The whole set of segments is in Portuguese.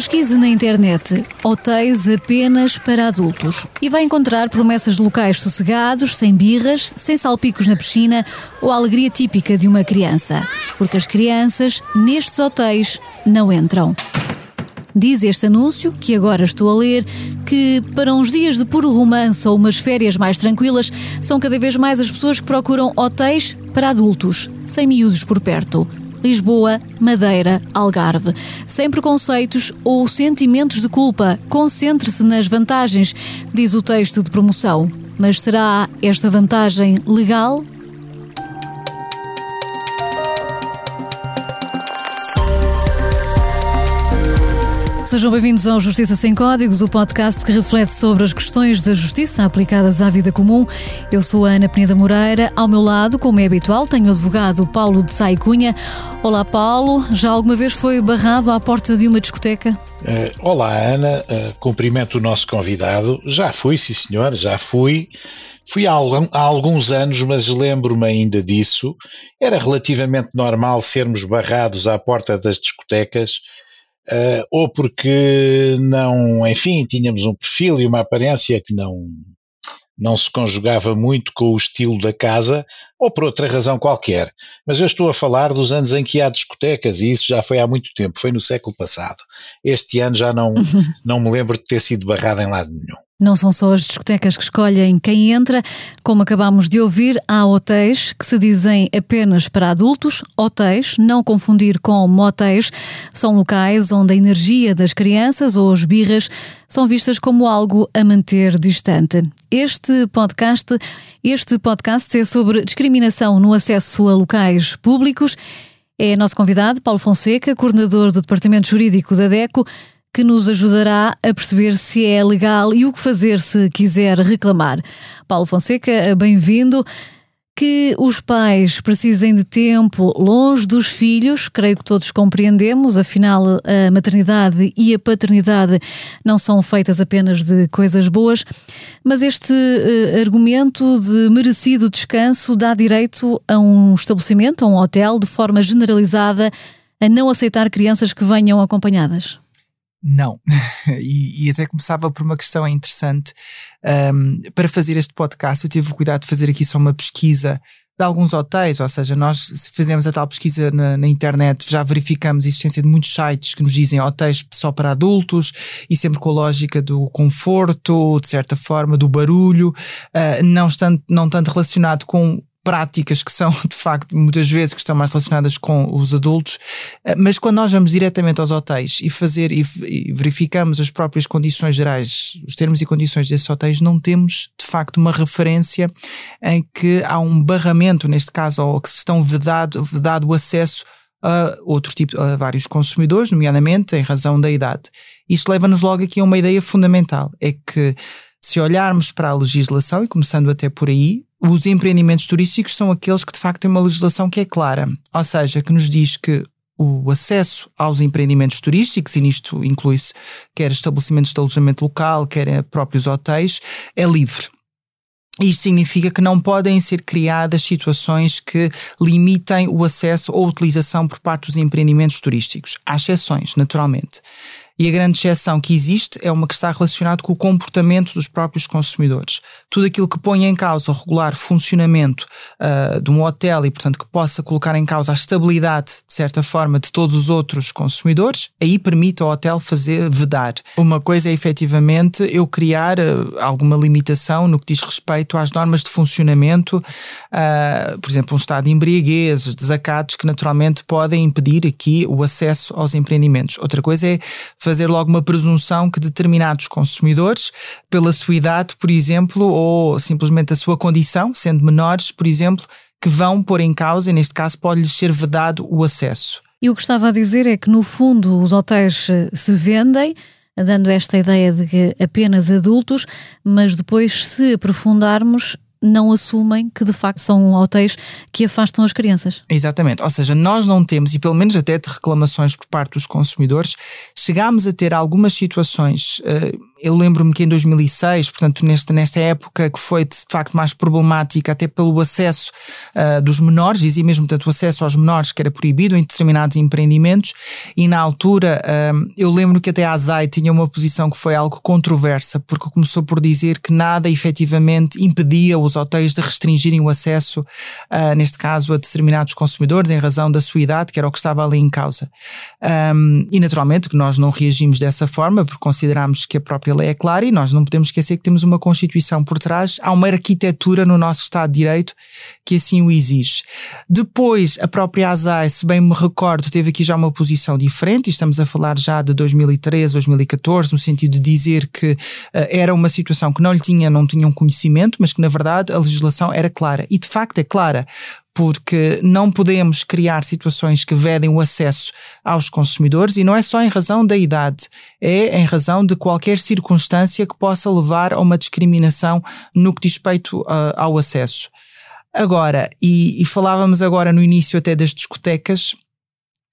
Pesquise na internet hotéis apenas para adultos e vai encontrar promessas de locais sossegados, sem birras, sem salpicos na piscina ou a alegria típica de uma criança. Porque as crianças, nestes hotéis, não entram. Diz este anúncio, que agora estou a ler, que para uns dias de puro romance ou umas férias mais tranquilas, são cada vez mais as pessoas que procuram hotéis para adultos, sem miúdos por perto. Lisboa, Madeira, Algarve. Sem preconceitos ou sentimentos de culpa, concentre-se nas vantagens, diz o texto de promoção. Mas será esta vantagem legal? Sejam bem-vindos ao Justiça Sem Códigos, o podcast que reflete sobre as questões da justiça aplicadas à vida comum. Eu sou a Ana Peneda Moreira. Ao meu lado, como é habitual, tenho o advogado Paulo de Sai Cunha. Olá, Paulo. Já alguma vez foi barrado à porta de uma discoteca? Uh, olá, Ana. Uh, cumprimento o nosso convidado. Já fui, sim, senhor, já fui. Fui há alguns anos, mas lembro-me ainda disso. Era relativamente normal sermos barrados à porta das discotecas uh, ou porque não, enfim, tínhamos um perfil e uma aparência que não, não se conjugava muito com o estilo da casa, ou por outra razão qualquer. Mas eu estou a falar dos anos em que há discotecas, e isso já foi há muito tempo, foi no século passado. Este ano já não, não me lembro de ter sido barrado em lado nenhum. Não são só as discotecas que escolhem quem entra, como acabamos de ouvir, há hotéis que se dizem apenas para adultos. Hotéis, não confundir com motéis, são locais onde a energia das crianças ou as birras são vistas como algo a manter distante. Este podcast, este podcast é sobre discriminação no acesso a locais públicos. É nosso convidado, Paulo Fonseca, coordenador do Departamento Jurídico da DECO que nos ajudará a perceber se é legal e o que fazer se quiser reclamar. Paulo Fonseca, bem-vindo. Que os pais precisem de tempo longe dos filhos, creio que todos compreendemos, afinal, a maternidade e a paternidade não são feitas apenas de coisas boas, mas este uh, argumento de merecido descanso dá direito a um estabelecimento, a um hotel, de forma generalizada, a não aceitar crianças que venham acompanhadas. Não. e, e, até começava por uma questão interessante. Um, para fazer este podcast, eu tive o cuidado de fazer aqui só uma pesquisa de alguns hotéis, ou seja, nós fizemos a tal pesquisa na, na, internet, já verificamos a existência de muitos sites que nos dizem hotéis só para adultos e sempre com a lógica do conforto, de certa forma, do barulho, uh, não, estando, não tanto relacionado com práticas que são, de facto, muitas vezes que estão mais relacionadas com os adultos, eh, mas quando nós vamos diretamente aos hotéis e fazer e, verificamos as próprias condições gerais, os termos e condições desses hotéis, não temos, de facto, uma referência em que há um barramento, neste caso, ou que se estão vedado, vedado o acesso a outro tipo, a vários consumidores, nomeadamente em razão da idade. Isto leva-nos logo aqui a uma ideia fundamental, é que se olharmos para a legislação, e começando até por aí, os empreendimentos turísticos são aqueles que de facto têm uma legislação que é clara, ou seja, que nos diz que o acesso aos empreendimentos turísticos, e nisto inclui-se quer estabelecimentos de alojamento local, quer próprios hotéis, é livre. Isto significa que não podem ser criadas situações que limitem o acesso ou utilização por parte dos empreendimentos turísticos. Há exceções, naturalmente. E a grande exceção que existe é uma que está relacionada com o comportamento dos próprios consumidores. Tudo aquilo que põe em causa o regular funcionamento uh, de um hotel e, portanto, que possa colocar em causa a estabilidade, de certa forma, de todos os outros consumidores, aí permite ao hotel fazer vedar. Uma coisa é efetivamente eu criar uh, alguma limitação no que diz respeito às normas de funcionamento, uh, por exemplo, um estado de embriaguez, desacatos que naturalmente podem impedir aqui o acesso aos empreendimentos. Outra coisa é fazer logo uma presunção que determinados consumidores, pela sua idade, por exemplo, ou simplesmente a sua condição, sendo menores, por exemplo, que vão pôr em causa, e neste caso pode-lhes ser vedado o acesso. E o que estava a dizer é que, no fundo, os hotéis eh, se vendem, dando esta ideia de que apenas adultos, mas depois, se aprofundarmos, não assumem que de facto são hotéis que afastam as crianças. Exatamente, ou seja, nós não temos, e pelo menos até de reclamações por parte dos consumidores, chegámos a ter algumas situações, uh, eu lembro-me que em 2006, portanto, nesta, nesta época que foi de facto mais problemática, até pelo acesso uh, dos menores, dizia mesmo, portanto, o acesso aos menores que era proibido em determinados empreendimentos, e na altura uh, eu lembro que até a ASAI tinha uma posição que foi algo controversa, porque começou por dizer que nada efetivamente impedia os hotéis de restringirem o acesso, uh, neste caso, a determinados consumidores, em razão da sua idade, que era o que estava ali em causa. Um, e naturalmente que nós não reagimos dessa forma, porque consideramos que a própria lei é clara e nós não podemos esquecer que temos uma Constituição por trás, há uma arquitetura no nosso Estado de Direito que assim o exige. Depois, a própria ASAI, se bem me recordo, teve aqui já uma posição diferente, estamos a falar já de 2013, 2014, no sentido de dizer que uh, era uma situação que não lhe tinha, não tinham conhecimento, mas que na verdade a legislação era clara. E de facto é clara, porque não podemos criar situações que vedem o acesso aos consumidores e não é só em razão da idade, é em razão de qualquer circunstância que possa levar a uma discriminação no que diz respeito uh, ao acesso. Agora, e, e falávamos agora no início até das discotecas,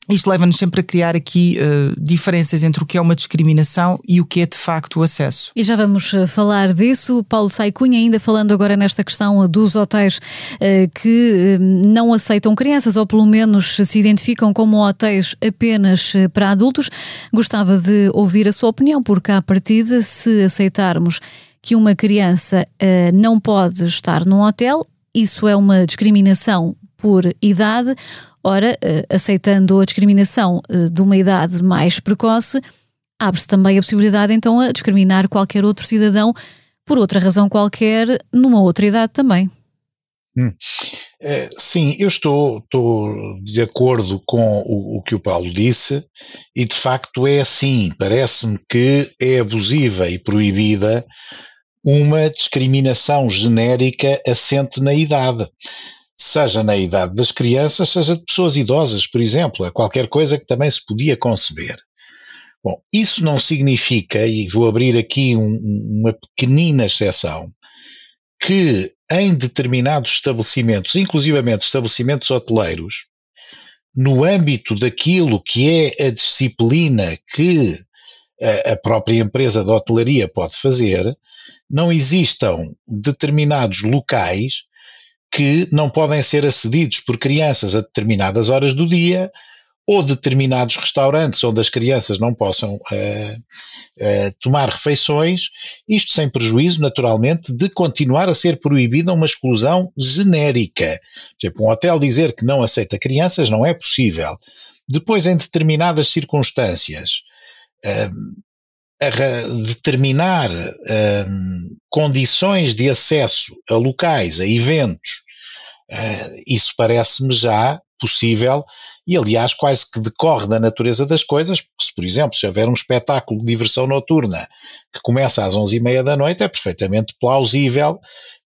isto leva-nos sempre a criar aqui uh, diferenças entre o que é uma discriminação e o que é de facto o acesso. E já vamos uh, falar disso. Paulo Saicunha, ainda falando agora nesta questão dos hotéis uh, que não aceitam crianças ou pelo menos se identificam como hotéis apenas para adultos, gostava de ouvir a sua opinião, porque à partida, se aceitarmos que uma criança não pode estar num hotel, isso é uma discriminação por idade Ora, eh, aceitando a discriminação eh, de uma idade mais precoce, abre-se também a possibilidade então a discriminar qualquer outro cidadão por outra razão qualquer, numa outra idade também. Hum. É, sim, eu estou, estou, de acordo com o, o, que o Paulo disse, e de facto é assim. Parece-me que é abusiva e proibida uma discriminação genérica assente na idade seja na idade das crianças, seja de pessoas idosas, por exemplo, é qualquer coisa que também se podia conceber. Bom, isso não significa, e vou abrir aqui um, uma pequenina exceção, que em determinados estabelecimentos, inclusivamente estabelecimentos hoteleiros, no âmbito daquilo que é a disciplina que a, a própria empresa de hotelaria pode fazer, não existam determinados locais que não podem ser acedidos por crianças a determinadas horas do dia ou determinados restaurantes onde as crianças não possam uh, uh, tomar refeições, isto sem prejuízo, naturalmente, de continuar a ser proibida uma exclusão genérica. Por exemplo, um hotel dizer que não aceita crianças não é possível. Depois, em determinadas circunstâncias, uh, determinar um, condições de acesso a locais, a eventos, uh, isso parece-me já possível e, aliás, quase que decorre da natureza das coisas, porque se, por exemplo, se houver um espetáculo de diversão noturna que começa às onze e meia da noite, é perfeitamente plausível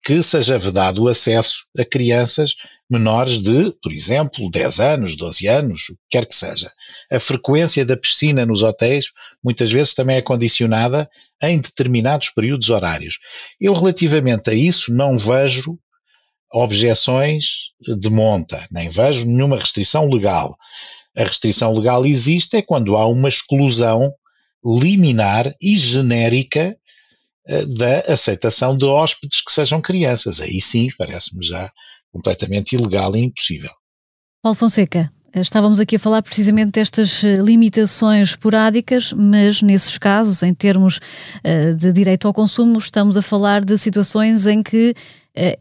que seja vedado o acesso a crianças menores de, por exemplo, 10 anos, 12 anos, o que quer que seja. A frequência da piscina nos hotéis muitas vezes também é condicionada em determinados períodos horários. Eu, relativamente a isso, não vejo objeções de monta, nem vejo nenhuma restrição legal. A restrição legal existe é quando há uma exclusão liminar e genérica da aceitação de hóspedes que sejam crianças. Aí sim, parece-me já completamente ilegal e impossível. Paulo Fonseca, estávamos aqui a falar precisamente destas eh, limitações esporádicas, mas nesses casos, em termos de direito ao consumo, estamos a falar de situações em que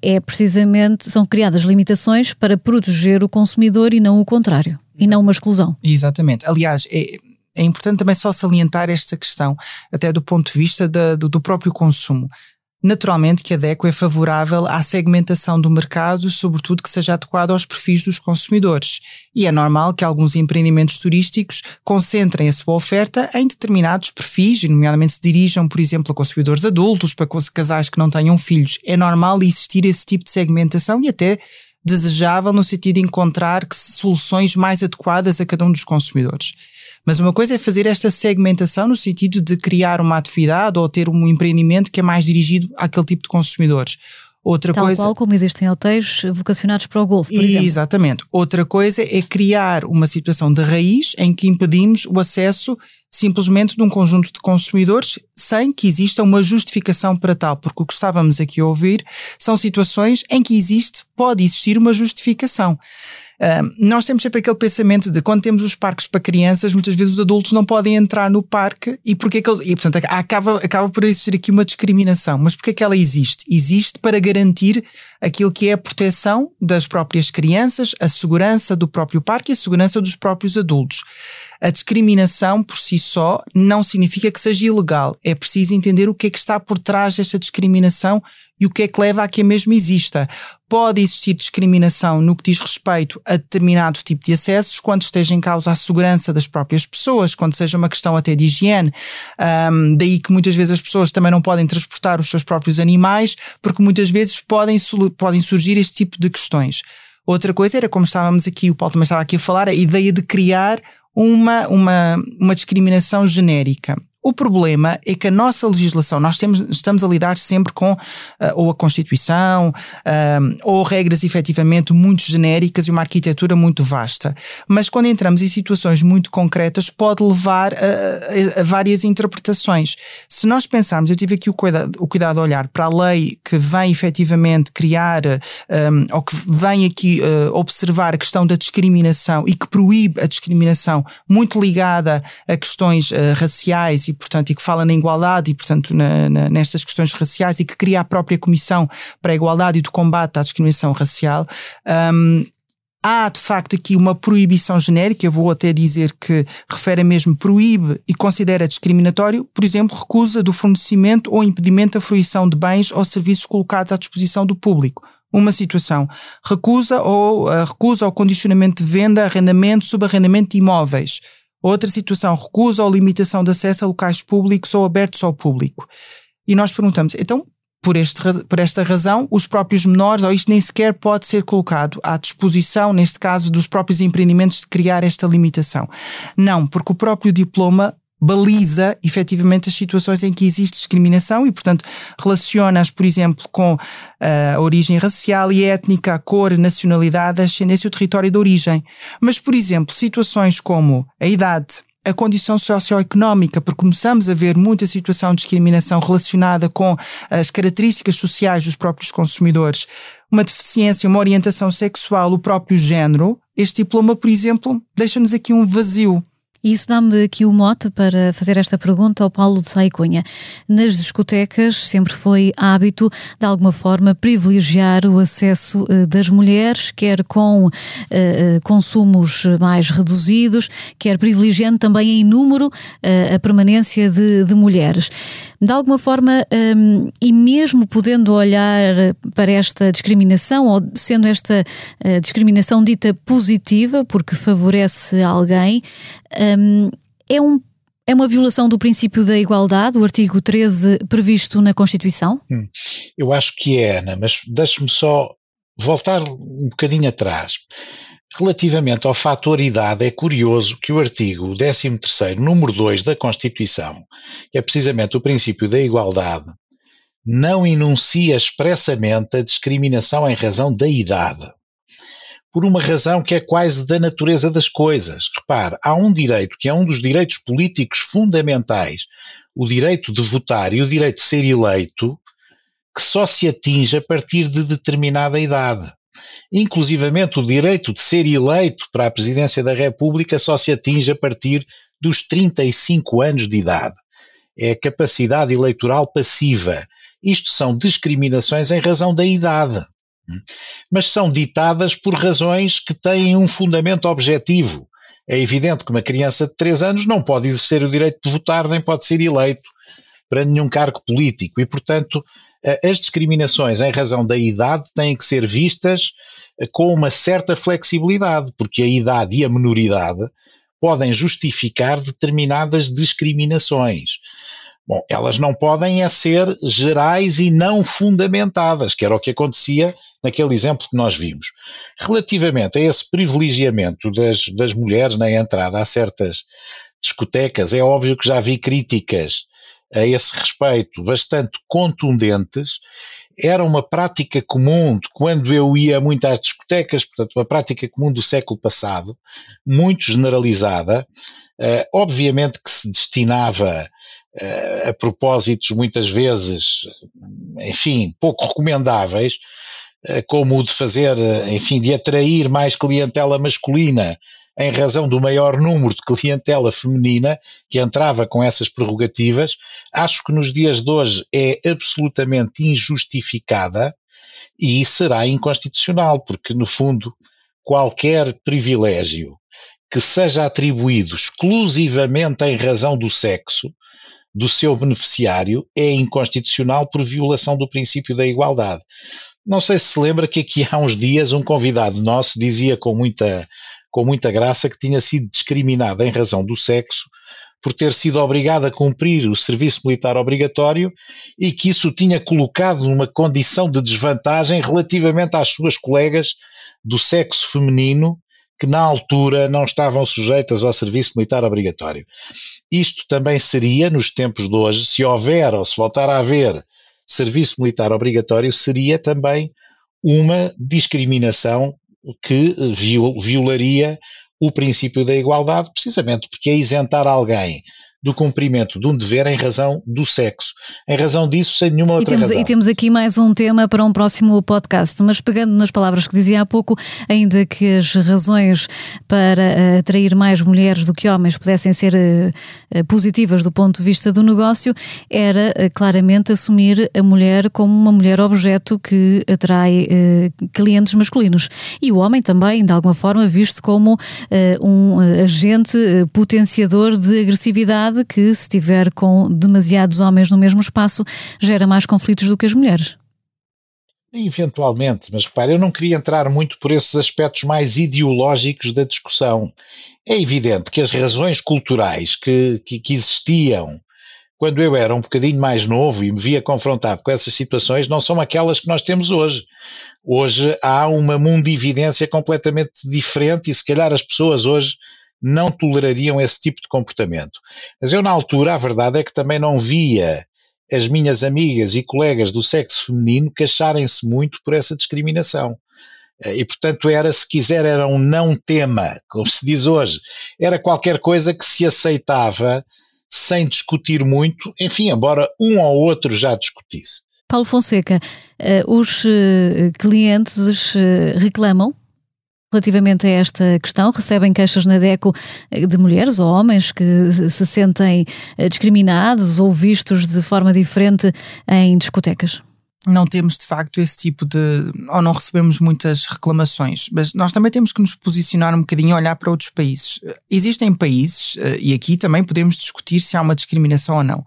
é precisamente, são criadas limitações para proteger o consumidor e não o contrário, Exatamente. e não uma exclusão. Exatamente. Aliás, é, é importante também só salientar esta questão, até do ponto de vista da, do, do próprio consumo. Naturalmente que a DECO é favorável à segmentação do mercado, sobretudo que seja adequado aos perfis dos consumidores. E é normal que alguns empreendimentos turísticos concentrem a sua oferta em determinados perfis, e nomeadamente se dirijam, por exemplo, a consumidores adultos, para casais que não tenham filhos. É normal existir esse tipo de segmentação e até desejável no sentido de encontrar soluções mais adequadas a cada um dos consumidores. Mas uma coisa é fazer esta segmentação no sentido de criar uma atividade ou ter um empreendimento que é mais dirigido àquele tipo de consumidores. Outra Tal coisa, qual como existem hotéis vocacionados para o golfe, por exemplo. Exatamente. Outra coisa é criar uma situação de raiz em que impedimos o acesso simplesmente de um conjunto de consumidores sem que exista uma justificação para tal, porque o que estávamos aqui a ouvir são situações em que existe, pode existir uma justificação. Nós temos sempre aquele pensamento de quando temos os parques para crianças, muitas vezes os adultos não podem entrar no parque e porque é que eles, e portanto acaba, acaba por existir aqui uma discriminação. Mas porque é que ela existe? Existe para garantir aquilo que é a proteção das próprias crianças, a segurança do próprio parque e a segurança dos próprios adultos. A discriminação por si só não significa que seja ilegal. É preciso entender o que é que está por trás desta discriminação e o que é que leva a que a mesma exista. Pode existir discriminação no que diz respeito a determinado tipo de acessos, quando esteja em causa a segurança das próprias pessoas, quando seja uma questão até de higiene. Um, daí que muitas vezes as pessoas também não podem transportar os seus próprios animais, porque muitas vezes podem, podem surgir este tipo de questões. Outra coisa era, como estávamos aqui, o Paulo também estava aqui a falar, a ideia de criar uma, uma, uma discriminação genérica. O problema é que a nossa legislação, nós temos, estamos a lidar sempre com uh, ou a Constituição uh, ou regras efetivamente muito genéricas e uma arquitetura muito vasta. Mas quando entramos em situações muito concretas, pode levar a, a, a várias interpretações. Se nós pensarmos, eu tive aqui o cuidado, o cuidado de olhar para a lei que vem efetivamente criar um, ou que vem aqui uh, observar a questão da discriminação e que proíbe a discriminação muito ligada a questões raciais e portanto, e que fala na igualdade e, portanto, na, na, nestas questões raciais e que cria a própria Comissão para a Igualdade e do Combate à Discriminação Racial. Um, há de facto aqui uma proibição genérica, eu vou até dizer que refere mesmo proíbe e considera discriminatório, por exemplo, recusa do fornecimento ou impedimento da fruição de bens ou serviços colocados à disposição do público. Uma situação. Recusa ou uh, recusa o condicionamento de venda, arrendamento, subarrendamento de imóveis. Outra situação, recusa ou limitação de acesso a locais públicos ou abertos ao público. E nós perguntamos, então, por, este, por esta razão, os próprios menores, ou isto nem sequer pode ser colocado à disposição, neste caso, dos próprios empreendimentos de criar esta limitação. Não, porque o próprio diploma baliza efetivamente as situações em que existe discriminação e, portanto, relaciona-as, por exemplo, com uh, a origem racial e étnica, a cor, a nacionalidade, a ascendência e o território de origem. Mas, por exemplo, situações como a idade, a condição socioeconómica, porque começamos a ver muita situação de discriminação relacionada com as características sociais dos próprios consumidores, uma deficiência, uma orientação sexual, o próprio género. Este diploma, por exemplo, deixa-nos aqui um vazio. E isso dá-me aqui o mote para fazer esta pergunta ao Paulo de Saicunha. Nas discotecas sempre foi hábito, de alguma forma, privilegiar o acesso uh, das mulheres, quer com uh, consumos mais reduzidos, quer privilegiando também em número a permanência de, de mulheres de alguma forma, um, e mesmo podendo olhar para esta discriminação, ou sendo esta discriminação dita positiva, porque favorece alguém, um, é um é uma violação do princípio da igualdade, o artigo 13 previsto na Constituição? Hum, eu acho que é, Ana, mas deixe-me só voltar um bocadinho atrás. Relativamente ao fator idade, é curioso que o artigo 13º, número 2 da Constituição, que é precisamente o princípio da igualdade, não enuncia expressamente a discriminação em razão da idade. Por uma razão que é quase da natureza das coisas. Repare, há um direito que é um dos direitos políticos fundamentais, o direito de votar e o direito de ser eleito, que só se atinge a partir de determinada idade. Inclusivamente o direito de ser eleito para a presidência da República só se atinge a partir dos 35 anos de idade. É a capacidade eleitoral passiva. Isto são discriminações em razão da idade. Mas são ditadas por razões que têm um fundamento objetivo. É evidente que uma criança de 3 anos não pode exercer o direito de votar nem pode ser eleito para nenhum cargo político e, portanto, eh, as discriminações em razão da idade têm que ser vistas eh, com uma certa flexibilidade, porque a idade e a menoridade podem justificar determinadas discriminações. Bom, elas não podem é ser gerais e não fundamentadas, que era o que acontecia naquele exemplo que nós vimos. Relativamente a esse privilegiamento das, das mulheres na entrada a certas discotecas, é óbvio que já vi críticas a esse respeito bastante contundentes. era uma prática comum de quando eu ia muito às discotecas, portanto, uma prática comum do século passado, muito generalizada, uh, obviamente que se destinava a propósitos muitas vezes, enfim, pouco recomendáveis, uh, como o de fazer, enfim, de atrair mais clientela masculina em razão do maior número de clientela feminina que entrava com essas prerrogativas, acho que nos dias de hoje é absolutamente injustificada e será inconstitucional, porque, no fundo, qualquer privilégio que seja atribuído exclusivamente em razão do sexo do seu beneficiário é inconstitucional por violação do princípio da igualdade. Não sei se se lembra que aqui há uns dias um convidado nosso dizia com muita com muita graça que tinha sido discriminada em razão do sexo por ter sido obrigada a cumprir o serviço militar obrigatório e que isso tinha colocado numa condição de desvantagem relativamente às suas colegas do sexo feminino que na altura não estavam sujeitas ao serviço militar obrigatório. Isto também seria, nos tempos de hoje, se houver ou se voltar a haver serviço militar obrigatório, seria também uma discriminação que violaria o princípio da igualdade, precisamente porque é isentar alguém do cumprimento de um dever em razão do sexo. Em razão disso, sem nenhuma outra e temos, razão. E temos aqui mais um tema para um próximo podcast, mas pegando nas palavras que dizia há pouco, ainda que as razões para eh, atrair mais mulheres do que homens pudessem ser uh, positivas do ponto de vista do negócio, era claramente assumir a mulher como uma mulher objeto que atrai clientes masculinos. E o homem também, de alguma forma, visto como um agente potenciador de agressividade que, se estiver com demasiados homens no mesmo espaço, gera mais conflitos do que as mulheres. Eventualmente, mas repare, eu não queria entrar muito por esses aspectos mais ideológicos da discussão. É evidente que as razões culturais que, que, que existiam quando eu era um bocadinho mais novo e me via confrontado com essas situações não são aquelas que nós temos hoje. Hoje há uma mundividência completamente diferente e se calhar as pessoas hoje não tolerariam esse tipo de comportamento. Mas eu, na altura, a verdade é que também não via as minhas amigas e colegas do sexo feminino queixarem-se muito por essa discriminação. Eh, e, portanto, era, se quiser, era um não tema, como se diz hoje. Era qualquer coisa que se aceitava sem discutir muito, enfim, embora um ou outro já discutisse. Paulo Fonseca, eh, os eh, clientes reclamam Relativamente a esta questão, recebem queixas na DECO eh, de mulheres ou homens que se sentem eh, discriminados ou vistos de forma diferente em discotecas? Não temos de facto esse tipo de. ou não recebemos muitas reclamações, mas nós também temos que nos posicionar um bocadinho e olhar para outros países. Existem países, eh, e aqui também podemos discutir se há uma discriminação ou não,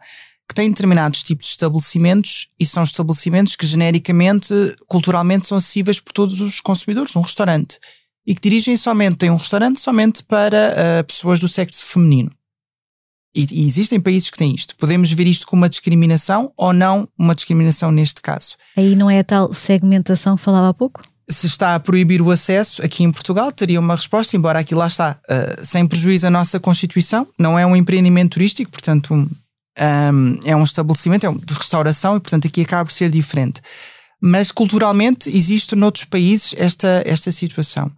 que têm determinados tipos de estabelecimentos e são estabelecimentos que genericamente, culturalmente, são acessíveis por todos os consumidores. Um restaurante e que dirigem somente, têm um restaurante somente para uh, pessoas do sexo feminino. E, e, existem países que têm isto. Podemos ver isto como uma discriminação ou não uma discriminação neste caso. Aí não é a tal segmentação que falava há pouco? Se está a proibir o acesso, aqui em Portugal teria uma resposta, embora aqui lá está, uh, sem prejuízo à nossa Constituição, não é um empreendimento turístico, portanto, um, um, é um estabelecimento, é um de restauração e, portanto, aqui acaba por ser diferente. Mas culturalmente existe noutros países esta, esta situação.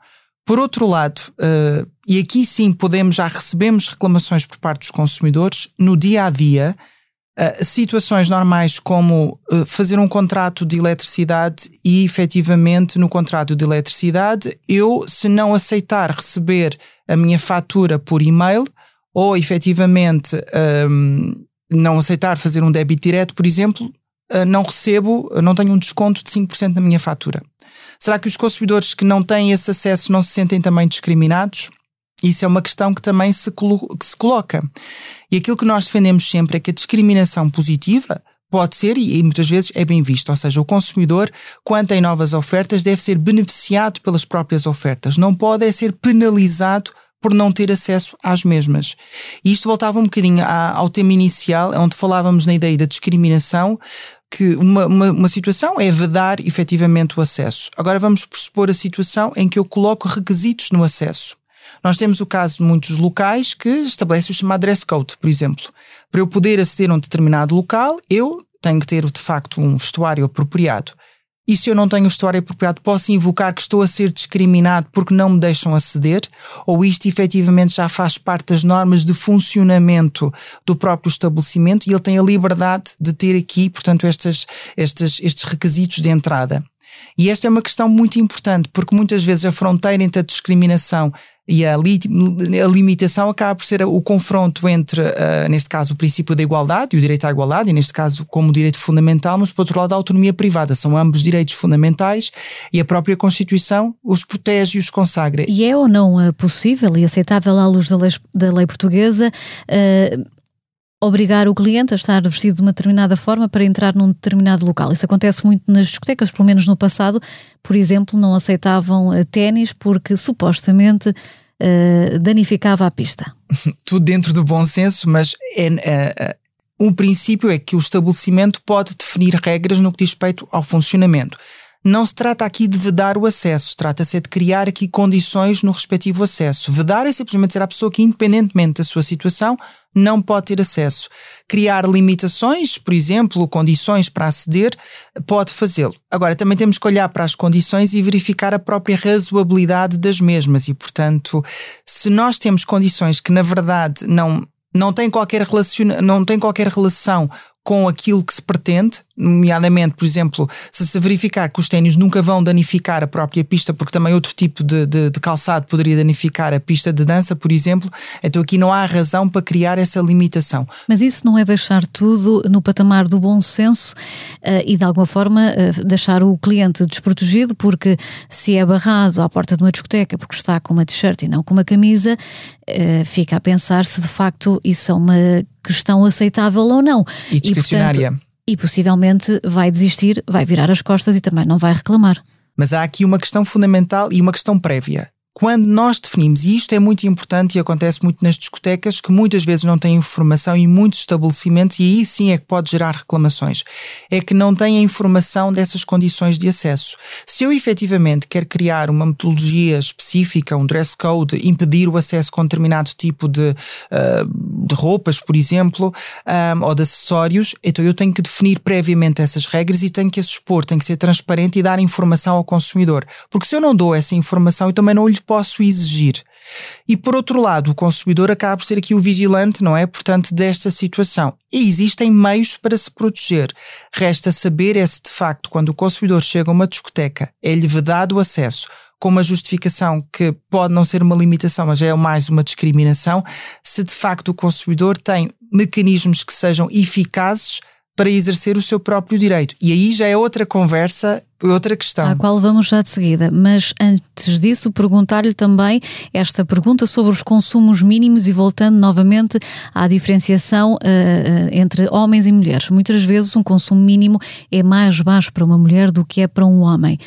Por outro lado, uh, e aqui sim podemos, já recebemos reclamações por parte dos consumidores, no dia a dia, uh, situações normais como uh, fazer um contrato de eletricidade e efetivamente no contrato de eletricidade, eu, se não aceitar receber a minha fatura por e-mail, ou efetivamente um, não aceitar fazer um débito direto, por exemplo, não recebo, não tenho um desconto de 5% na minha fatura. Será que os consumidores que não têm esse acesso não se sentem também discriminados? Isso é uma questão que também se, que se coloca. E aquilo que nós defendemos sempre é que a discriminação positiva pode ser e muitas vezes é bem visto, ou seja, o consumidor, quando tem novas ofertas, deve ser beneficiado pelas próprias ofertas, não pode é ser penalizado por não ter acesso às mesmas. E isto voltava um bocadinho ao tema inicial, onde falávamos na ideia da discriminação, que uma, uma, uma, situação é vedar efetivamente o acesso. Agora vamos pressupor a situação em que eu coloco requisitos no acesso. Nós temos o caso de muitos locais que estabelecem o chamado dress code, por exemplo. Para eu poder aceder a um determinado local, eu tenho que ter de facto um vestuário apropriado. E se eu não tenho o vestuário apropriado, posso invocar que estou a ser discriminado porque não me deixam aceder? Ou isto efetivamente já faz parte das normas de funcionamento do próprio estabelecimento e ele tem a liberdade de ter aqui, portanto, estes, estes, estes requisitos de entrada? E esta é uma questão muito importante, porque muitas vezes a fronteira entre a discriminação e a, li a limitação acaba por ser o confronto entre, uh, neste caso, o princípio da igualdade e o direito à igualdade, e neste caso, como direito fundamental, mas por outro lado, a autonomia privada. São ambos direitos fundamentais e a própria Constituição os protege e os consagra. E é ou não uh, possível e aceitável à luz da lei, da lei portuguesa uh, obrigar o cliente a estar vestido de uma determinada forma para entrar num determinado local. Isso acontece muito nas discotecas, pelo menos no passado. Por exemplo, não aceitavam uh, ténis porque supostamente uh, danificava a pista. Tudo dentro do bom senso, mas é, uh, um princípio é que o estabelecimento pode definir regras no que diz respeito ao funcionamento. Não se trata aqui de vedar o acesso, trata-se de criar aqui condições no respectivo acesso. Vedar é simplesmente dizer à pessoa que, independentemente da sua situação, não pode ter acesso. Criar limitações, por exemplo, condições para aceder, pode fazê-lo. Agora, também temos que olhar para as condições e verificar a própria razoabilidade das mesmas. E, portanto, se nós temos condições que, na verdade, não, não têm qualquer, relacion... não têm qualquer relação com aquilo que se pretende, nomeadamente, por exemplo, se se verificar que os ténis nunca vão danificar a própria pista, porque também outro tipo de, de, de, calçado poderia danificar a pista de dança, por exemplo, então aqui não há razão para criar essa limitação. Mas isso não é deixar tudo no patamar do bom senso uh, e, de alguma forma, uh, deixar o cliente desprotegido, porque se é barrado à porta de uma discoteca porque está com uma t-shirt e não com uma camisa, uh, fica a pensar se de facto isso é uma questão aceitável ou não. E discricionária. E, portanto, e possivelmente vai desistir, vai virar as costas e também não vai reclamar. Mas há aqui uma questão fundamental e uma questão prévia quando nós definimos, e isto é muito importante e acontece muito nas discotecas, que muitas vezes não têm informação e muitos estabelecimentos, e aí sim é que pode gerar reclamações, é que não têm a informação dessas condições de acesso. Se eu efetivamente quero criar uma metodologia específica, um dress code, impedir o acesso com determinado tipo de, uh, de roupas, por exemplo, um, ou de acessórios, então eu tenho que definir previamente essas regras e tenho que as expor, tenho que ser transparente e dar informação ao consumidor. Porque se eu não dou essa informação, eu também não lhe posso exigir. E por outro lado, o consumidor acaba por ser aqui o vigilante, não é? Portanto, desta situação. E existem meios para se proteger. Resta saber é se de facto, quando o consumidor chega a uma discoteca, é-lhe vedado o acesso com uma justificação que pode não ser uma limitação, mas é mais uma discriminação, se de facto o consumidor tem mecanismos que sejam eficazes para exercer o seu próprio direito. E aí já é outra conversa outra questão. À qual vamos já de seguida, mas antes disso, perguntar-lhe também esta pergunta sobre os consumos mínimos e voltando novamente à diferenciação uh, entre homens e mulheres. Muitas vezes um consumo mínimo é mais baixo para uma mulher do que é para um homem.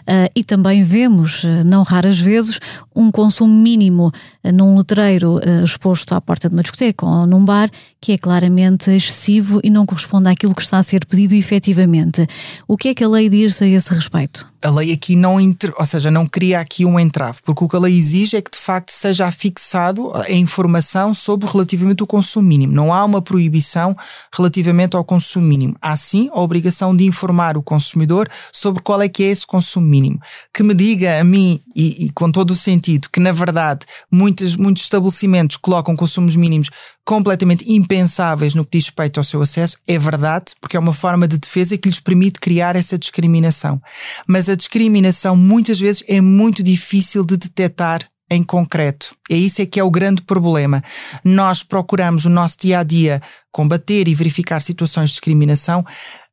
Uh, e também vemos, não raras vezes, um consumo mínimo num letreiro exposto à porta de uma discoteca ou num bar que é claramente excessivo e não corresponde àquilo que está a ser pedido efetivamente. O que é que a lei diz a esse esse respeito? A lei aqui não, inter... ou seja, não cria aqui um entrave, porque o que a lei exige é que de facto seja afixado a informação sobre relativamente o consumo mínimo. Não há uma proibição relativamente ao consumo mínimo. Há sim a obrigação de informar o consumidor sobre qual é que é esse consumo mínimo. Que me diga a mim, e, e com todo o sentido, que na verdade muitos, muitos estabelecimentos colocam consumos mínimos completamente impensáveis no que diz respeito ao seu acesso, é verdade, porque é uma forma de defesa que lhes permite criar essa discriminação. Mas a discriminação muitas vezes é muito difícil de detectar em concreto. É isso é que é o grande problema. Nós procuramos no nosso dia a dia combater e verificar situações de discriminação.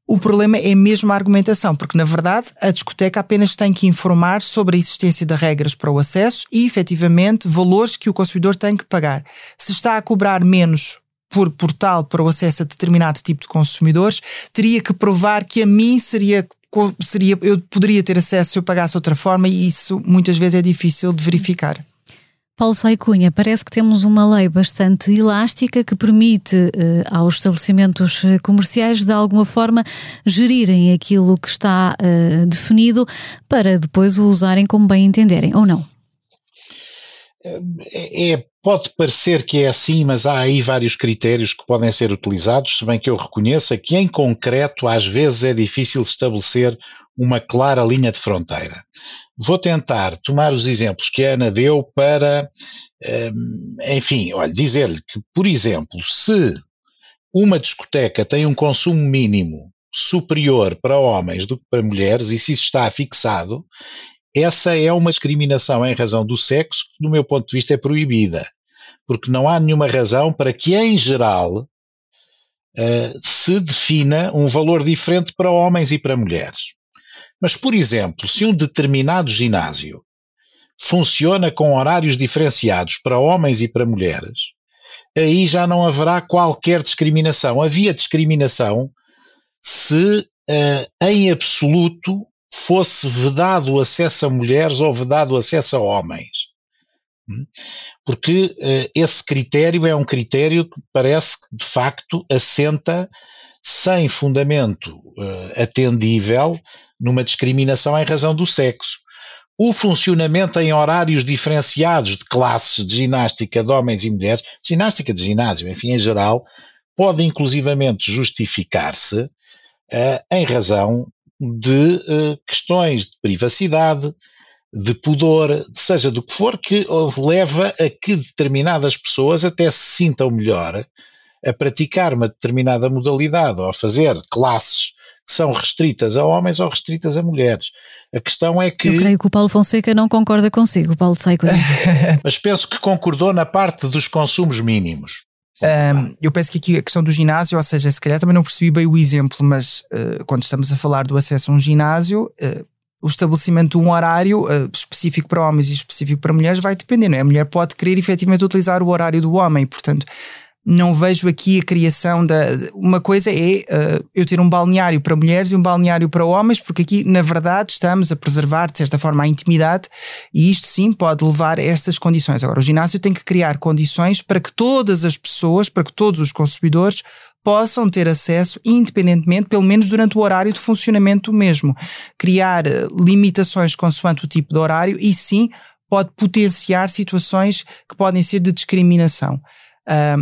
O problema é mesmo a argumentação, porque na verdade a discoteca apenas tem que informar sobre a existência de regras para o acesso e efetivamente valores que o consumidor tem que pagar. Se está a cobrar menos por portal para o acesso a determinado tipo de consumidores, teria que provar que a mim seria seria eu poderia ter acesso se eu pagasse outra forma e isso muitas vezes é difícil de verificar. Paulo Saicunha, parece que temos uma lei bastante elástica que permite uh, aos estabelecimentos eh, comerciais, de alguma forma, gerirem aquilo que está uh, definido para depois o usarem como bem entenderem, ou não? É, é Pode parecer que é assim, mas há aí vários critérios que podem ser utilizados, se bem que eu reconheça que, em concreto, às vezes é difícil estabelecer uma clara linha de fronteira. Vou tentar tomar os exemplos que a Ana deu para, hum, enfim, olha, dizer-lhe que, por exemplo, se uma discoteca tem um consumo mínimo superior para homens do que para mulheres, e se isso está fixado, essa é uma discriminação em razão do sexo que, do meu ponto de vista, é proibida. Porque não há nenhuma razão para que, em geral, uh, se defina um valor diferente para homens e para mulheres. Mas, por exemplo, se um determinado ginásio funciona com horários diferenciados para homens e para mulheres, aí já não haverá qualquer discriminação. Havia discriminação se, uh, em absoluto, fosse vedado o acesso a mulheres ou vedado o acesso a homens. Hum? Porque uh, esse critério é um critério que parece que, de facto, assenta sem fundamento uh, atendível numa discriminação em razão do sexo. O funcionamento em horários diferenciados de classes de ginástica de homens e mulheres, ginástica de ginásio, enfim, em geral, pode inclusivamente justificar-se uh, em razão de uh, questões de privacidade, de pudor, seja do que for, que leva a que determinadas pessoas até se sintam melhor a praticar uma determinada modalidade ou a fazer classes que são restritas a homens ou restritas a mulheres. A questão é que. Eu creio que o Paulo Fonseca não concorda consigo, Paulo Saico. Mas penso que concordou na parte dos consumos mínimos. Um, eu penso que aqui a questão do ginásio, ou seja, se calhar também não percebi bem o exemplo, mas uh, quando estamos a falar do acesso a um ginásio, uh, o estabelecimento de um horário uh, específico para homens e específico para mulheres vai depender, não é? A mulher pode querer efetivamente utilizar o horário do homem, portanto, não vejo aqui a criação da. Uma coisa é uh, eu ter um balneário para mulheres e um balneário para homens, porque aqui, na verdade, estamos a preservar, de certa forma, a intimidade e isto sim pode levar a estas condições. Agora, o ginásio tem que criar condições para que todas as pessoas, para que todos os consumidores possam ter acesso independentemente, pelo menos durante o horário de funcionamento mesmo. Criar uh, limitações consoante o tipo de horário e sim pode potenciar situações que podem ser de discriminação.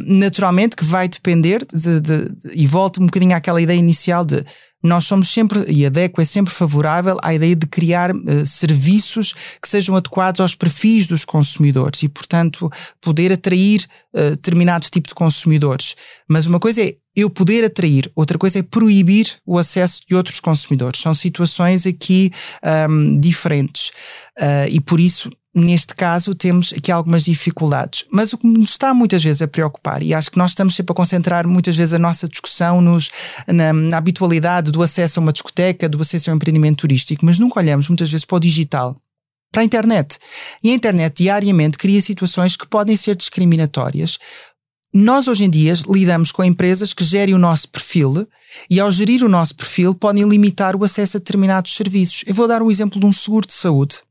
Naturalmente que vai depender de, de, de, e volto um bocadinho àquela ideia inicial de nós somos sempre, e a DECO é sempre favorável à ideia de criar uh, serviços que sejam adequados aos perfis dos consumidores e, portanto, poder atrair uh, determinado tipo de consumidores. Mas uma coisa é eu poder atrair, outra coisa é proibir o acesso de outros consumidores. São situações aqui um, diferentes. Uh, e por isso neste caso temos aqui algumas dificuldades. Mas o que nos está muitas vezes a preocupar, e acho que nós estamos sempre a concentrar muitas vezes a nossa discussão nos, na, na habitualidade do acesso a uma discoteca, do acesso a um empreendimento turístico, mas nunca olhamos muitas vezes para o digital. Para a internet. E a internet diariamente cria situações que podem ser discriminatórias, nós hoje em dia lidamos com empresas que gerem o nosso perfil e ao gerir o nosso perfil podem limitar o acesso a determinados serviços. Eu vou dar um exemplo de um seguro de saúde.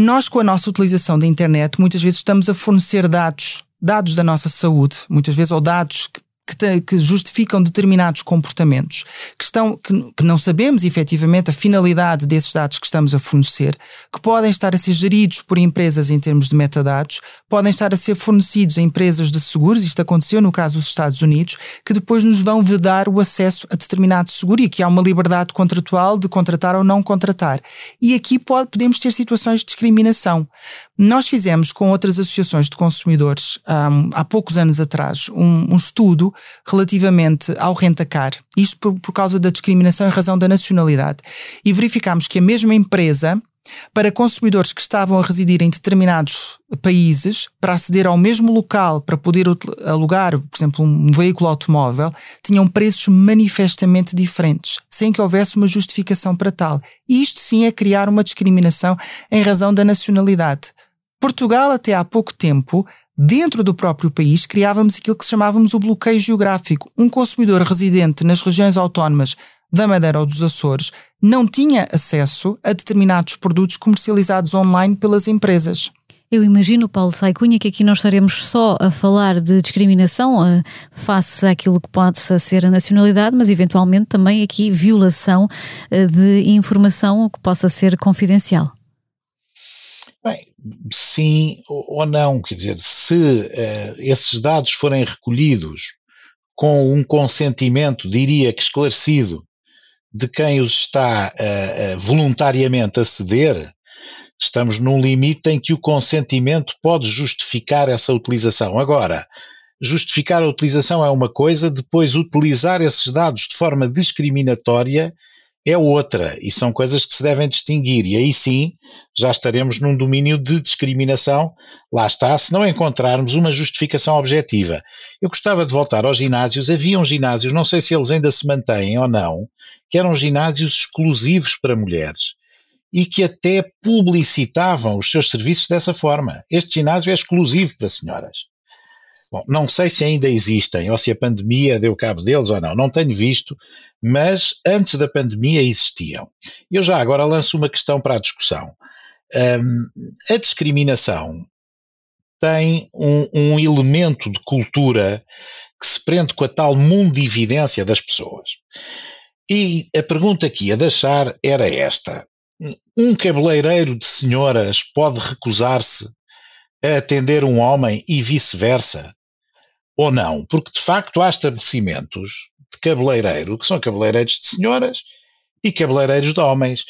Nós, com a nossa utilização da internet, muitas vezes estamos a fornecer dados, dados da nossa saúde, muitas vezes, ou dados que que, te, que, justificam determinados comportamentos que, estão, que, que, não sabemos efetivamente a finalidade desses dados que estamos a fornecer, que podem estar a ser geridos por empresas em termos de metadados, podem estar a ser fornecidos a empresas de seguros, isto aconteceu no caso dos Estados Unidos, que depois nos vão vedar o acesso a determinado seguro e aqui há uma liberdade contratual de contratar ou não contratar. E aqui pode, podemos ter situações de discriminação. Nós fizemos com outras associações de consumidores um, há poucos anos atrás um, um estudo relativamente ao rentacar, isto por, por causa da discriminação em razão da nacionalidade. E verificámos que a mesma empresa para consumidores que estavam a residir em determinados países, para aceder ao mesmo local para poder alugar, por exemplo, um veículo automóvel, tinham preços manifestamente diferentes, sem que houvesse uma justificação para tal. E isto sim é criar uma discriminação em razão da nacionalidade. Portugal, até há pouco tempo, Dentro do próprio país, criávamos aquilo que chamávamos o bloqueio geográfico. Um consumidor residente nas regiões autónomas da Madeira ou dos Açores não tinha acesso a determinados produtos comercializados online pelas empresas. Eu imagino, Paulo Saicunha, que aqui nós estaremos só a falar de discriminação uh, face àquilo que pode ser a nacionalidade, mas eventualmente também aqui violação uh, de informação que possa ser confidencial. Sim ou não. Quer dizer, se uh, esses dados forem recolhidos com um consentimento, diria que esclarecido, de quem os está uh, voluntariamente a ceder, estamos num limite em que o consentimento pode justificar essa utilização. Agora, justificar a utilização é uma coisa, depois utilizar esses dados de forma discriminatória é outra, e são coisas que se devem distinguir, e aí sim já estaremos num domínio de discriminação, lá está, se não encontrarmos uma justificação objetiva. Eu gostava de voltar aos ginásios, havia uns ginásios, não sei se eles ainda se mantêm ou não, que eram ginásios exclusivos para mulheres e que até publicitavam os seus serviços dessa forma. Este ginásio é exclusivo para senhoras. Bom, não sei se ainda existem ou se a pandemia deu cabo deles ou não, não tenho visto, mas antes da pandemia existiam. Eu já agora lanço uma questão para a discussão. Um, a discriminação tem um, um, elemento de cultura que se prende com a tal mundividência das pessoas. E a pergunta que ia deixar era esta: um cabeleireiro de senhoras pode recusar-se a atender um homem e vice-versa? Ou não, porque de facto há estabelecimentos de cabeleireiro que são cabeleireiros de senhoras e cabeleireiros de homens.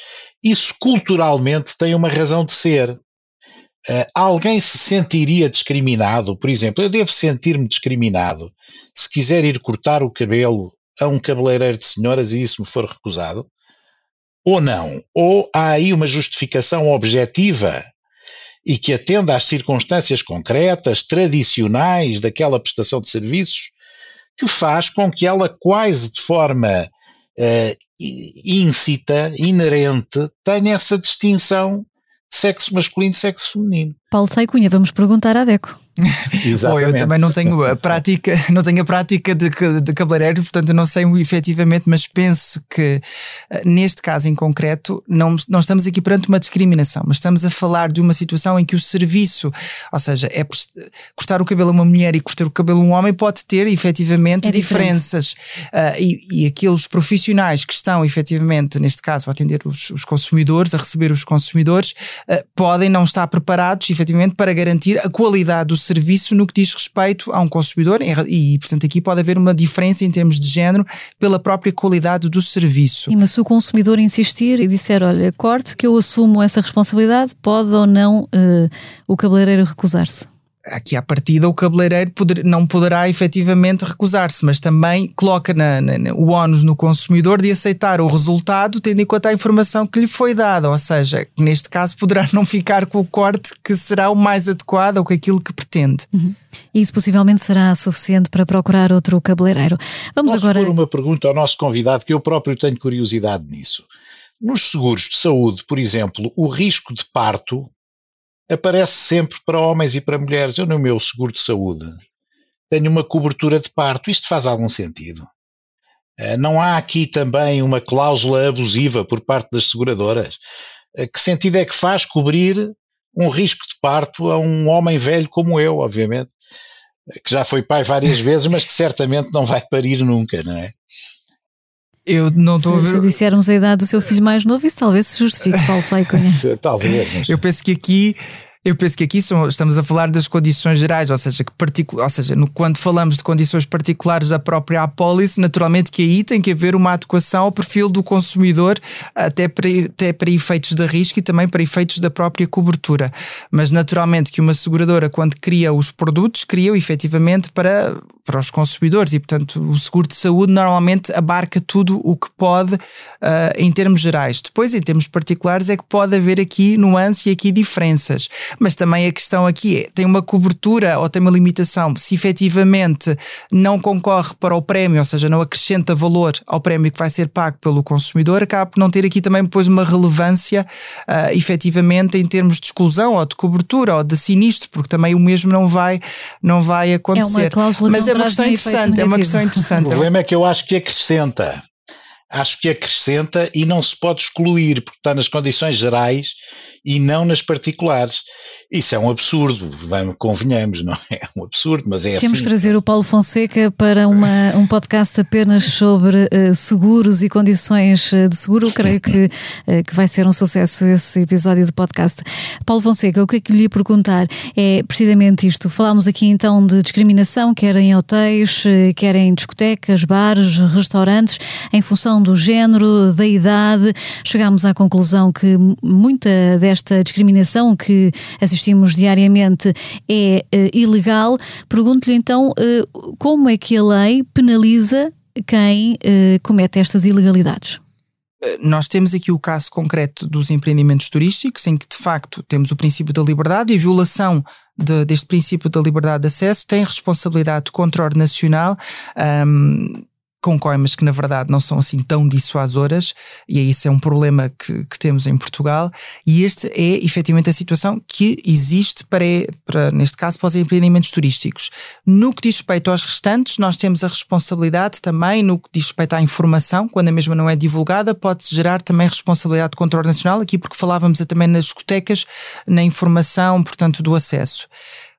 Isso culturalmente tem uma razão de ser. Uh, alguém se sentiria discriminado, por exemplo, eu devo sentir-me discriminado se quiser ir cortar o cabelo a um cabeleireiro de senhoras e isso me for recusado? Ou não? Ou há aí uma justificação objetiva e que atenda às circunstâncias concretas, tradicionais daquela prestação de serviços, que faz com que ela quase de forma uh, íncita, inerente, tenha essa distinção sexo masculino e sexo feminino. Paulo Saicunha, vamos perguntar à DECO. Bom, eu também não tenho a prática, não tenho a prática de, de cabeleireiro, portanto não sei efetivamente, mas penso que eh, neste caso em concreto não, não estamos aqui perante uma discriminação, mas estamos a falar de uma situação em que o serviço, ou seja, é cortar o cabelo a uma mulher e cortar o cabelo a um homem pode ter efetivamente é diferenças. Uh, e, e aqueles profissionais que estão efetivamente, neste caso, a atender os, os consumidores, a receber os consumidores, uh, podem não estar preparados efetivamente para garantir a qualidade do serviço no que diz respeito a um consumidor e, portanto, aqui pode haver uma diferença em termos de género pela própria qualidade do serviço. E, mas se o consumidor insistir e disser, olha, corte que eu assumo essa responsabilidade, pode ou não uh, o cabeleireiro recusar-se? Aqui à partida o cabeleireiro poder, não poderá efetivamente recusar-se, mas também coloca na, na, o ónus no consumidor de aceitar o resultado tendo em conta a informação que lhe foi dada, ou seja, neste caso poderá não ficar com o corte que será o mais adequado ou com aquilo que pretende. Uhum. Isso possivelmente será suficiente para procurar outro cabeleireiro. Vamos Posso agora. pôr uma pergunta ao nosso convidado que eu próprio tenho curiosidade nisso. Nos seguros de saúde, por exemplo, o risco de parto aparece sempre para homens e para mulheres. Eu, no meu seguro de saúde, tenho uma cobertura de parto. Isto faz algum sentido? Eh, não há aqui também uma cláusula abusiva por parte das seguradoras? Eh, que sentido é que faz cobrir um risco de parto a um homem velho como eu, obviamente, eh, que já foi pai várias vezes, mas que certamente não vai parir nunca, não é? Eu não estou a ver. Se dissermos a idade do seu filho mais novo, isso talvez se justifique, Paulo Saicunha. talvez. Mas... Eu penso que aqui eu penso que aqui são, estamos a falar das condições gerais, ou seja, que particular, ou seja, no, quando falamos de condições particulares da própria apólice, naturalmente que aí tem que haver uma adequação ao perfil do consumidor, até para, até para efeitos de risco e também para efeitos da própria cobertura. Mas naturalmente que uma seguradora, quando cria os produtos, cria efetivamente para para os consumidores e, portanto, o seguro de saúde normalmente abarca tudo o que pode uh, em termos gerais. Depois, em termos particulares, é que pode haver aqui nuances e aqui diferenças. Mas também a questão aqui é: tem uma cobertura ou tem uma limitação? Se efetivamente não concorre para o prémio, ou seja, não acrescenta valor ao prémio que vai ser pago pelo consumidor, acaba por não ter aqui também depois uma relevância uh, efetivamente em termos de exclusão ou de cobertura ou de sinistro, porque também o mesmo não vai, não vai acontecer. É uma cláusula Mas é uma questão interessante, é uma questão interessante. O problema é que eu acho que acrescenta. Acho que acrescenta e não se pode excluir, porque está nas condições gerais e não nas particulares. Isso é um absurdo, vamos, convenhamos, não é? É um absurdo, mas é Temos assim. Temos de trazer o Paulo Fonseca para uma, um podcast apenas sobre uh, seguros e condições de seguro. Creio que, uh, que vai ser um sucesso esse episódio do podcast. Paulo Fonseca, o que é que lhe ia perguntar é precisamente isto. Falámos aqui então de discriminação, quer em hotéis, eh, quer em discotecas, bares, restaurantes, em função do género, da idade. Chegámos à conclusão que muita desta discriminação que assistimos diariamente é uh, ilegal. Pergunto-lhe então uh, como é que a lei penaliza quem uh, comete estas ilegalidades? Nós temos aqui o caso concreto dos empreendimentos turísticos, em que de facto temos o princípio da liberdade e a violação de, deste princípio da liberdade de acesso tem responsabilidade contra o nacional. Um, com coimas que na verdade não são assim tão dissuasoras, e isso é um problema que, que temos em Portugal, e este é efetivamente a situação que existe para, para, neste caso, para os empreendimentos turísticos. No que diz respeito aos restantes, nós temos a responsabilidade também, no que diz respeito à informação, quando a mesma não é divulgada, pode gerar também responsabilidade de controle nacional, aqui porque falávamos também nas discotecas, na informação, portanto, do acesso.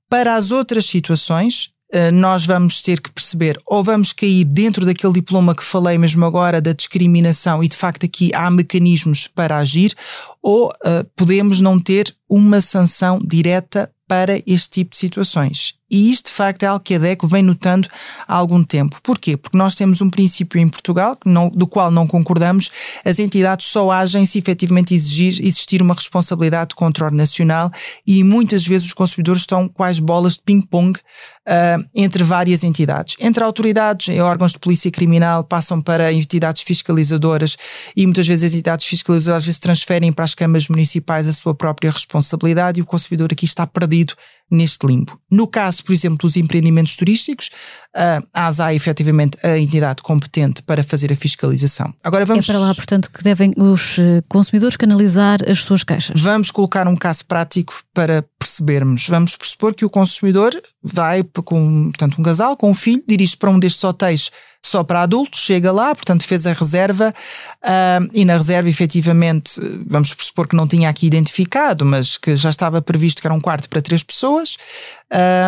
Para as outras situações, nós vamos ter que perceber ou vamos cair dentro daquele diploma que falei mesmo agora da discriminação e de facto aqui há mecanismos para agir ou uh, podemos não ter uma sanção direta para este tipo de situações. E isto, de facto, é algo que a DECO vem notando há algum tempo. Porquê? Porque nós temos um princípio em Portugal, não, do qual não concordamos, as entidades só agem se efetivamente exigir, existir uma responsabilidade de controle nacional e muitas vezes os consumidores estão quais bolas de ping-pong uh, entre várias entidades. Entre autoridades órgãos de polícia criminal passam para entidades fiscalizadoras e muitas vezes as entidades fiscalizadoras às vezes transferem para as câmaras municipais a sua própria responsabilidade e o consumidor aqui está perdido neste limbo. No caso, por exemplo, dos empreendimentos turísticos, a ASA é efetivamente a entidade competente para fazer a fiscalização. Agora vamos... É para lá, portanto, que devem os eh, consumidores canalizar as suas queixas. Vamos colocar um caso prático para percebermos. Vamos pressupor que o consumidor vai com portanto, um casal com um filho, dirige para um destes hotéis só para adultos, chega lá, portanto fez a reserva uh, e na reserva efetivamente, vamos pressupor que não tinha aqui identificado, mas que já estava previsto que era um quarto para três pessoas.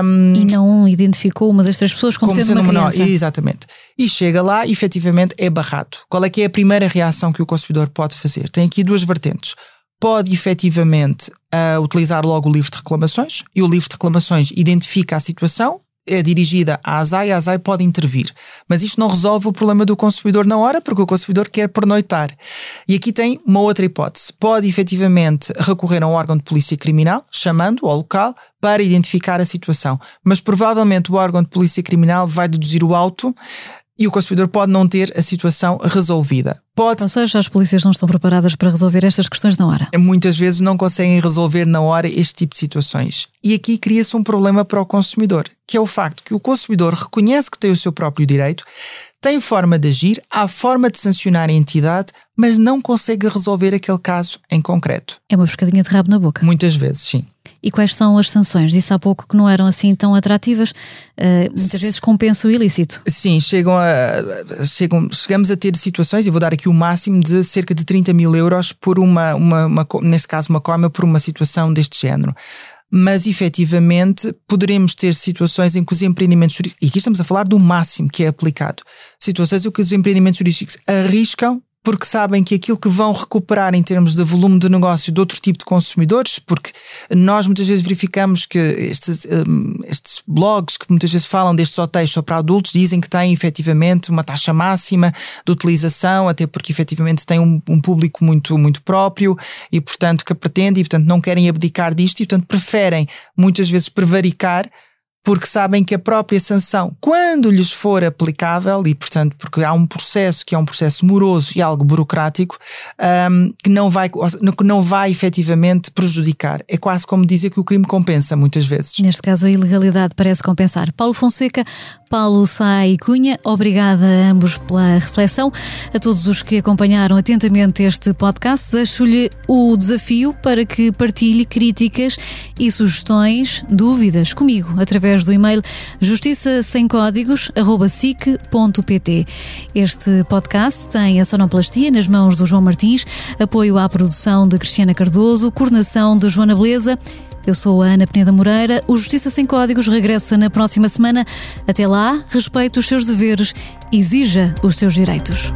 Um, e não identificou uma das três pessoas como, como sendo, sendo uma criança. Exatamente. E chega lá e efetivamente é barrado. Qual é que é a primeira reação que o consumidor pode fazer? Tem aqui duas vertentes pode efetivamente uh, utilizar logo o livro de reclamações e o livro de reclamações identifica a situação, é dirigida à ASAI e a ASAI pode intervir. Mas isto não resolve o problema do consumidor na hora, porque o consumidor quer pernoitar. E aqui tem uma outra hipótese. Pode efetivamente recorrer a um órgão de polícia criminal, chamando ao local, para identificar a situação. Mas provavelmente o órgão de polícia criminal vai deduzir o auto e o consumidor pode não ter a situação resolvida. Pode... Ou seja, as polícias não estão preparadas para resolver estas questões na hora. Muitas vezes não conseguem resolver na hora este tipo de situações. E aqui cria-se um problema para o consumidor, que é o facto que o consumidor reconhece que tem o seu próprio direito, tem forma de agir, há forma de sancionar a entidade, mas não consegue resolver aquele caso em concreto. É uma pescadinha de rabo na boca. Muitas vezes, sim. E quais são as sanções? Disse há pouco que não eram assim tão atrativas, uh, muitas vezes compensa o ilícito. Sim, chegam a, chegam, chegamos a ter situações, e vou dar aqui o máximo de cerca de 30 mil euros por uma, uma, uma neste caso uma coma, por uma situação deste género mas efetivamente poderemos ter situações em que os empreendimentos turísticos, e aqui estamos a falar do máximo que é aplicado, situações em que os empreendimentos turísticos arriscam porque sabem que aquilo que vão recuperar em termos de volume de negócio de outro tipo de consumidores, porque nós muitas vezes verificamos que estes, um, estes blogs que muitas vezes falam destes hotéis só para adultos dizem que têm efetivamente uma taxa máxima de utilização, até porque efetivamente têm um, um público muito, muito próprio e, portanto, que pretende e, portanto, não querem abdicar disto e, portanto, preferem muitas vezes prevaricar porque sabem que a própria sanção, quando lhes for aplicável, e portanto, porque há um processo que é um processo moroso e algo burocrático, um, que, não vai, que não vai efetivamente prejudicar. É quase como dizer que o crime compensa, muitas vezes. Neste caso, a ilegalidade parece compensar. Paulo Fonseca, Paulo Sai Cunha. Obrigada a ambos pela reflexão. A todos os que acompanharam atentamente este podcast, deixo-lhe o desafio para que partilhe críticas e sugestões, dúvidas comigo através do e-mail justiça sem códigos sic.pt. Este podcast tem a sonoplastia nas mãos do João Martins, apoio à produção de Cristiana Cardoso, coordenação de Joana Beleza eu sou a Ana Peneda Moreira. O Justiça Sem Códigos regressa na próxima semana. Até lá, respeite os seus deveres, exija os seus direitos.